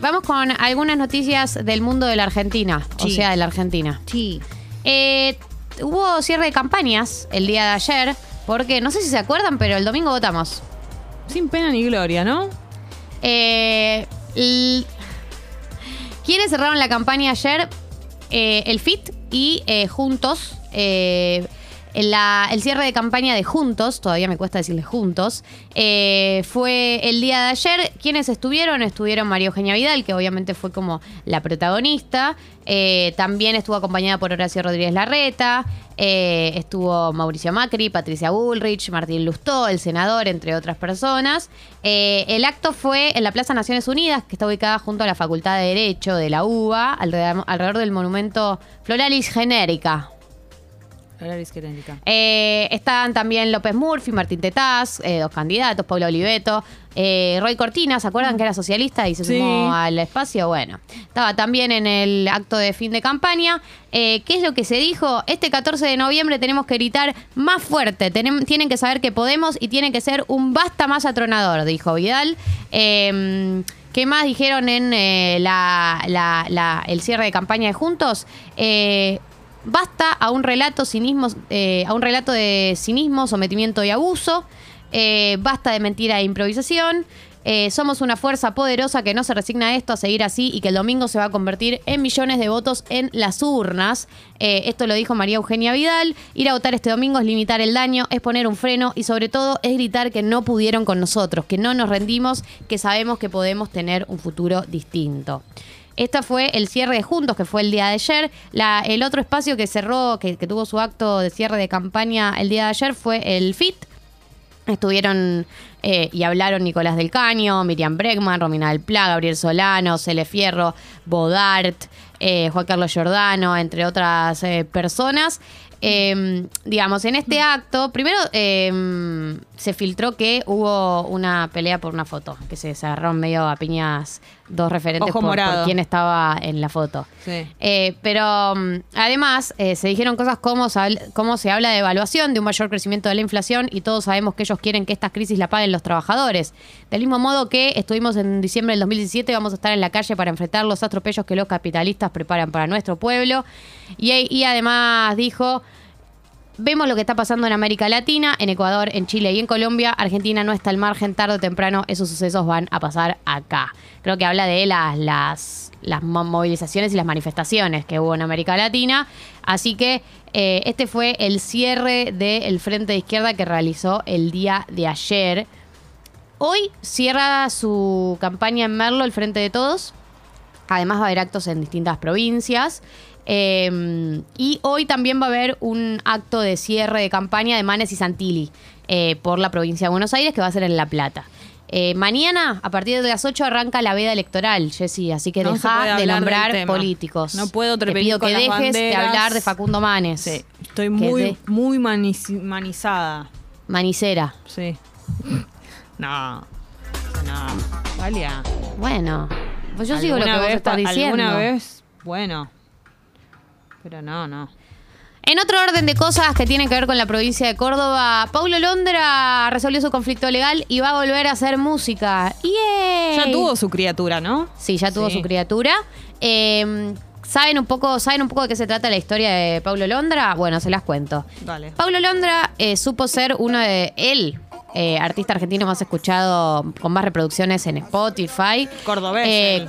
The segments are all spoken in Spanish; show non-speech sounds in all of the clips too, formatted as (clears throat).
Vamos con algunas noticias del mundo de la Argentina, o sea, de la Argentina. Sí. Eh, hubo cierre de campañas el día de ayer, porque no sé si se acuerdan, pero el domingo votamos. Sin pena ni gloria, ¿no? Eh, ¿Quiénes cerraron la campaña ayer? Eh, el FIT y eh, Juntos. El cierre de campaña de Juntos, todavía me cuesta decirle Juntos, eh, fue el día de ayer. ¿Quiénes estuvieron? Estuvieron María Eugenia Vidal, que obviamente fue como la protagonista. Eh, también estuvo acompañada por Horacio Rodríguez Larreta. eh, estuvo Mauricio Macri, Patricia Bullrich, Martín Lustó, el senador, entre otras personas. El acto fue en la Plaza Naciones Unidas, que está ubicada junto a la Facultad de Derecho de la UBA, alrededor, alrededor del monumento Floralis Genérica. Eh, estaban también López Murphy, Martín Tetaz, eh, dos candidatos, Pablo Oliveto, eh, Roy Cortina, ¿se acuerdan que era socialista y se Sí. sumó al espacio? Bueno, estaba también en el acto de fin de campaña. Eh, ¿Qué es lo que se dijo? Este 14 de noviembre tenemos que gritar más fuerte, Tenem- tienen que saber que podemos y tiene que ser un basta más atronador, dijo Vidal. Eh, ¿Qué más dijeron en la- la- la- el cierre de campaña de Juntos? Basta a un relato cinismo, eh, a un relato de cinismo, sometimiento y abuso. Eh, basta de mentira e improvisación. Eh, somos una fuerza poderosa que no se resigna a esto, a seguir así y que el domingo se va a convertir en millones de votos en las urnas. Esto lo dijo María Eugenia Vidal. Ir a votar este domingo es limitar el daño, es poner un freno y sobre todo es gritar que no pudieron con nosotros, que no nos rendimos, que sabemos que podemos tener un futuro distinto. Este fue el cierre de Juntos, que fue el día de ayer. El otro espacio que cerró, que, tuvo su acto de cierre de campaña el día de ayer fue el FIT. Estuvieron eh, y hablaron Nicolás del Caño, Miriam Bregman, Romina del Pla, Gabriel Solano, Cele Fierro, Bodart, eh, Juan Carlos Giordano, entre otras eh, personas. Eh, digamos, en este acto, primero eh, se filtró que hubo una pelea por una foto, que se, agarraron medio a piñas dos referentes por, por quién estaba en la foto. Sí. Eh, pero mm, además eh, se dijeron cosas como se, habl- como se habla de evaluación, de un mayor crecimiento de la inflación y todos sabemos que ellos quieren que estas crisis la paguen los trabajadores. Del mismo modo que estuvimos en diciembre del 2017, vamos a estar en la calle para enfrentar los atropellos que los capitalistas preparan para nuestro pueblo. Y, y además dijo... Vemos lo que está pasando en América Latina, en Ecuador, en Chile y en Colombia. Argentina no está al margen, tarde o temprano esos sucesos van a pasar acá. Creo que habla de las, las, las mo- movilizaciones y las manifestaciones que hubo en América Latina. Así que eh, este fue el cierre del Frente de Izquierda que realizó el día de ayer. Hoy cierra su campaña en Merlo, el Frente de Todos. Además va a haber actos en distintas provincias. Eh, y hoy también va a haber un acto de cierre de campaña de Manes y Santilli eh, por la provincia de Buenos Aires que va a ser en La Plata. Eh, mañana, a partir de las 8, arranca la veda electoral, Jessy, así que No deja de nombrar políticos. No puedo Te pido con que dejes de hablar de Facundo Manes. Sí. Estoy muy, de- muy manizada. Manicera. Sí. (laughs) No. No. Valia. Bueno, pues yo sigo lo que ¿Alguna vos estás diciendo. ¿Alguna vez? Bueno. Pero no, no. En otro orden de cosas que tienen que ver con la provincia de Córdoba, Paulo Londra resolvió su conflicto legal y va a volver a hacer música. ¡Yay! Ya tuvo su criatura, ¿no? Sí, ya tuvo Sí. su criatura. Eh, ¿Saben un poco, ¿Saben un poco de qué se trata la historia de Paulo Londra? Bueno, se las cuento. Dale. Paulo Londra eh, supo ser uno de él, eh, artista argentino más escuchado, con más reproducciones en Spotify. Cordobés, Eh, él.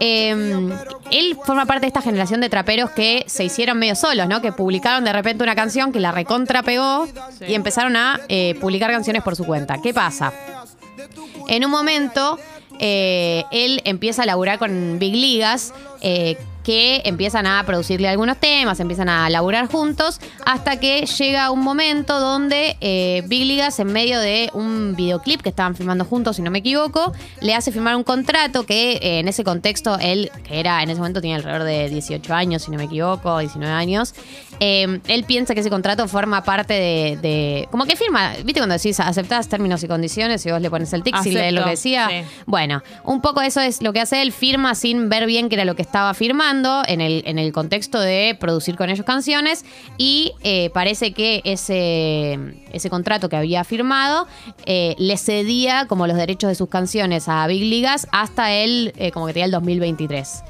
Eh, él forma parte de esta generación de traperos que se hicieron medio solos, ¿no? Que publicaron de repente una canción que la recontra pegó Sí. y empezaron a eh, publicar canciones por su cuenta. ¿Qué pasa? En un momento, eh, él empieza a laburar con Big Ligas, eh, que empiezan a producirle algunos temas, empiezan a laburar juntos, hasta que llega un momento donde eh, Big Ligas, en medio de un videoclip que estaban filmando juntos, si no me equivoco, le hace firmar un contrato que eh, en ese contexto, él, que era en ese momento tenía alrededor de 18 años, si no me equivoco, 19 años, eh, él piensa que ese contrato forma parte de, de- Como que firma, ¿viste cuando decís aceptás términos y condiciones y vos le pones el tic si lees lo que decía? sí. Bueno, un poco eso es lo que hace él, firma sin ver bien qué era lo que estaba firmando. En el, en el contexto de producir con ellos canciones y eh, parece que ese, ese contrato que había firmado eh, le cedía como los derechos de sus canciones a Big Ligas hasta el, eh, como que tenía el 2023.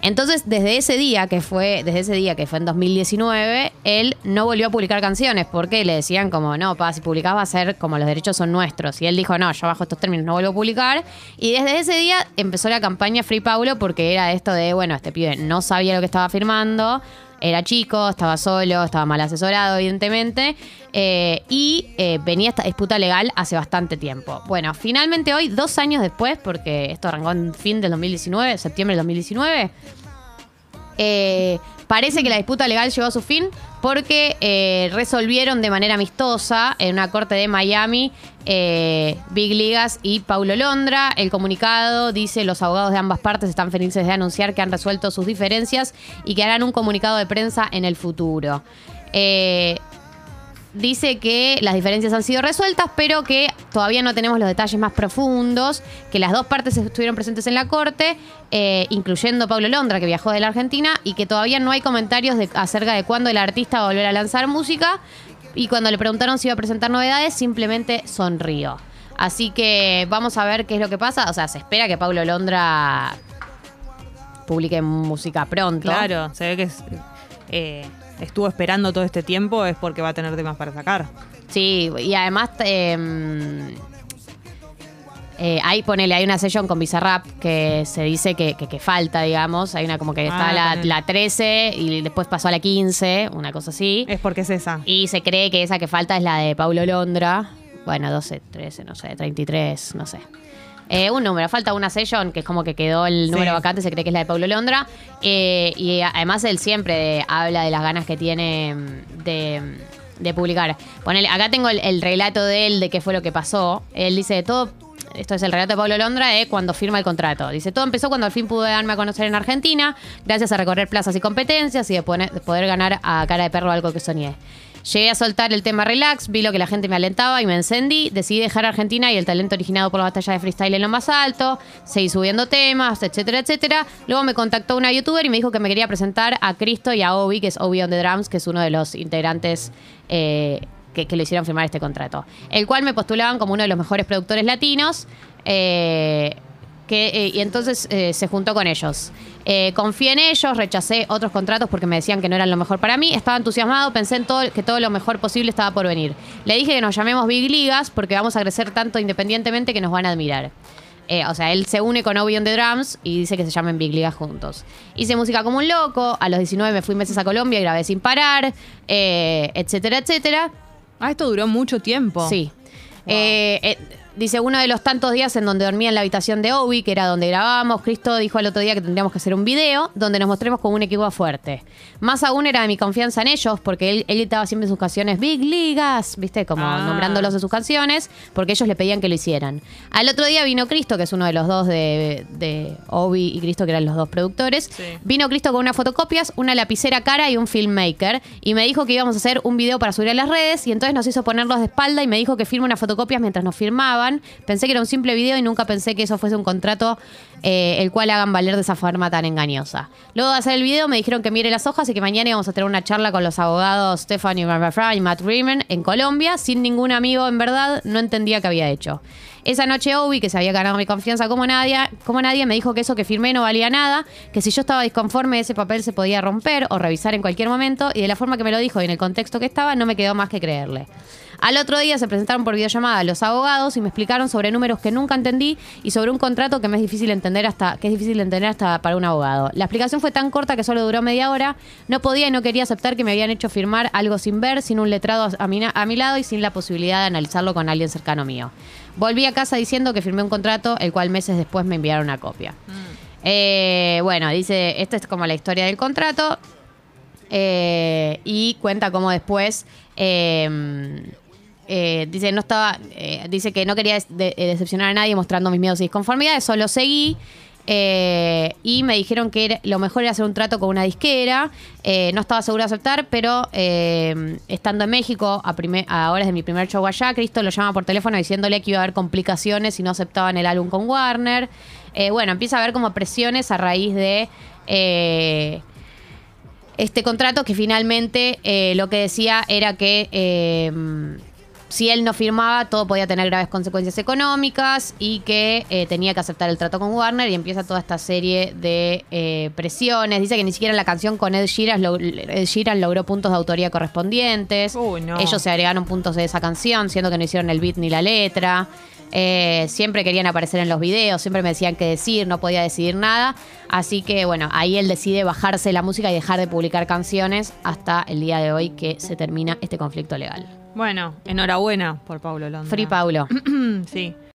Entonces, desde ese día que fue, desde ese día que fue en 2019, él no volvió a publicar canciones porque le decían como, no, pa, si publicás va a ser como los derechos son nuestros. Y él dijo, no, yo bajo estos términos no vuelvo a publicar. Y desde ese día empezó la campaña Free Paulo porque era esto de, bueno, este pibe no sabía lo que estaba firmando, era chico, estaba solo, estaba mal asesorado, evidentemente, eh, y eh, venía esta disputa legal hace bastante tiempo. Bueno, finalmente hoy, dos años después, porque esto arrancó en fin del 2019, septiembre del 2019, eh, parece que la disputa legal llegó a su fin porque eh, resolvieron de manera amistosa en una corte de Miami eh, Big Ligas y Paulo Londra. El comunicado dice los abogados de ambas partes están felices de anunciar que han resuelto sus diferencias y que harán un comunicado de prensa en el futuro. Eh, dice que las diferencias han sido resueltas, pero que todavía no tenemos los detalles más profundos, que las dos partes estuvieron presentes en la corte, eh, incluyendo Pablo Londra, que viajó de la Argentina, y que todavía no hay comentarios de- acerca de cuándo el artista va a volver a lanzar música. Y cuando le preguntaron si iba a presentar novedades, simplemente sonrió. Así que vamos a ver qué es lo que pasa. O sea, se espera que Pablo Londra publique música pronto. Claro, se ve que es- eh, estuvo esperando todo este tiempo, es porque va a tener temas para sacar. Sí, y además eh, eh, ahí ponele, hay una session con Bizarrap que se dice que, que- que falta, digamos. Hay una como que está Ah, la, la 13 y después pasó a la 15, una cosa así. Es porque es esa. Y se cree que esa que falta es la de Paulo Londra. Bueno, 12, 13, no sé, 33, no sé. Eh, un número, falta una session que es como que quedó el número Sí. vacante, se cree que es la de Paulo Londra. Eh, y además él siempre habla de las ganas que tiene mm, de, de publicar. Ponele, acá tengo el, el relato de él de qué fue lo que pasó. Él dice todo. Esto es el relato de Pablo Londra de cuando firma el contrato. Dice, todo empezó cuando al fin pude darme a conocer en Argentina, gracias a recorrer plazas y competencias y de poner- de poder ganar a cara de perro algo que soñé. Llegué a soltar el tema relax, vi lo que la gente me alentaba y me encendí. Decidí dejar Argentina y el talento originado por la batalla de freestyle en lo más alto. Seguí subiendo temas, etcétera, etcétera. Luego me contactó una youtuber y me dijo que me quería presentar a Cristo y a Obi, que es Obi on the Drums, que es uno de los integrantes eh, que, que le hicieron firmar este contrato. El cual me postulaban como uno de los mejores productores latinos. eh, que, eh, y entonces eh, se juntó con ellos. Eh, confié en ellos, rechacé otros contratos porque me decían que no eran lo mejor para mí. Estaba entusiasmado, pensé en todo, que todo lo mejor posible estaba por venir. Le dije que nos llamemos Big Ligas porque vamos a crecer tanto independientemente que nos van a admirar. Eh, o sea, él se une con Obi on the Drums y dice que se llamen Big Ligas juntos. Hice música como un loco, a los 19 me fui meses a Colombia y grabé sin parar, eh, etcétera, etcétera. Ah, esto duró mucho tiempo. Sí. Eh, dice, uno de los tantos días en donde dormía en la habitación de Obi, que era donde grabábamos, Cristo dijo al otro día que tendríamos que hacer un video donde nos mostremos como un equipo fuerte. Más aún era de mi confianza en ellos, porque él, él gritaba siempre sus canciones Big Ligas, ¿viste? Como Ah. nombrándolos en sus canciones, porque ellos le pedían que lo hicieran. Al otro día vino Cristo, que es uno de los dos de, de Obi y Cristo, que eran los dos productores. Sí. Vino Cristo con unas fotocopias, una lapicera cara y un filmmaker. Y me dijo que íbamos a hacer un video para subir a las redes. Y entonces nos hizo ponerlos de espalda y me dijo que firme unas fotocopias mientras nos Pensé que era un simple video y nunca pensé que eso fuese un contrato eh, el cual hagan valer de esa forma tan engañosa. Luego de hacer el video me dijeron que mire las hojas y que mañana íbamos a tener una charla con los abogados Stephanie Barbarra y Matt Riemann en Colombia. Sin ningún amigo, en verdad, no entendía qué había hecho. Esa noche Obi, que se había ganado mi confianza como nadie, como nadie, me dijo que eso que firmé no valía nada, que si yo estaba disconforme ese papel se podía romper o revisar en cualquier momento, y de la forma que me lo dijo y en el contexto que estaba, no me quedó más que creerle. Al otro día se presentaron por videollamada los abogados y me explicaron sobre números que nunca entendí y sobre un contrato que me es difícil entender hasta que es difícil de entender hasta para un abogado. La explicación fue tan corta que solo duró media hora. No podía y no quería aceptar que me habían hecho firmar algo sin ver, sin un letrado a mi, a mi lado y sin la posibilidad de analizarlo con alguien cercano mío. Volví a casa diciendo que firmé un contrato, el cual meses después me enviaron una copia. Eh, bueno, dice, esta es como la historia del contrato. Eh, y cuenta cómo después eh, eh, dice no estaba eh, dice que no quería eh, decepcionar a nadie mostrando mis miedos y disconformidades solo seguí y me dijeron que lo mejor era hacer un trato con una disquera no estaba seguro de aceptar pero estando en México a, horas de mi primer show allá Cristo lo llama por teléfono diciéndole que iba a haber complicaciones si no aceptaban el álbum con Warner. Bueno, empieza a haber como presiones a raíz de este contrato que finalmente lo que decía era que si él no firmaba, todo podía tener graves consecuencias económicas y que eh, tenía que aceptar el trato con Warner y empieza toda esta serie de eh, presiones. Dice que ni siquiera la canción con Ed Sheeran, lo- Ed Sheeran logró puntos de autoría correspondientes. Uy, no. Ellos se agregaron puntos de esa canción, siendo que no hicieron el beat ni la letra. Eh, siempre querían aparecer en los videos, siempre me decían qué decir, no podía decidir nada. Así que bueno, ahí él decide bajarse la música y dejar de publicar canciones hasta el día de hoy que se termina este conflicto legal. Bueno, enhorabuena por Paulo Londra. Free Paulo. (clears throat) sí.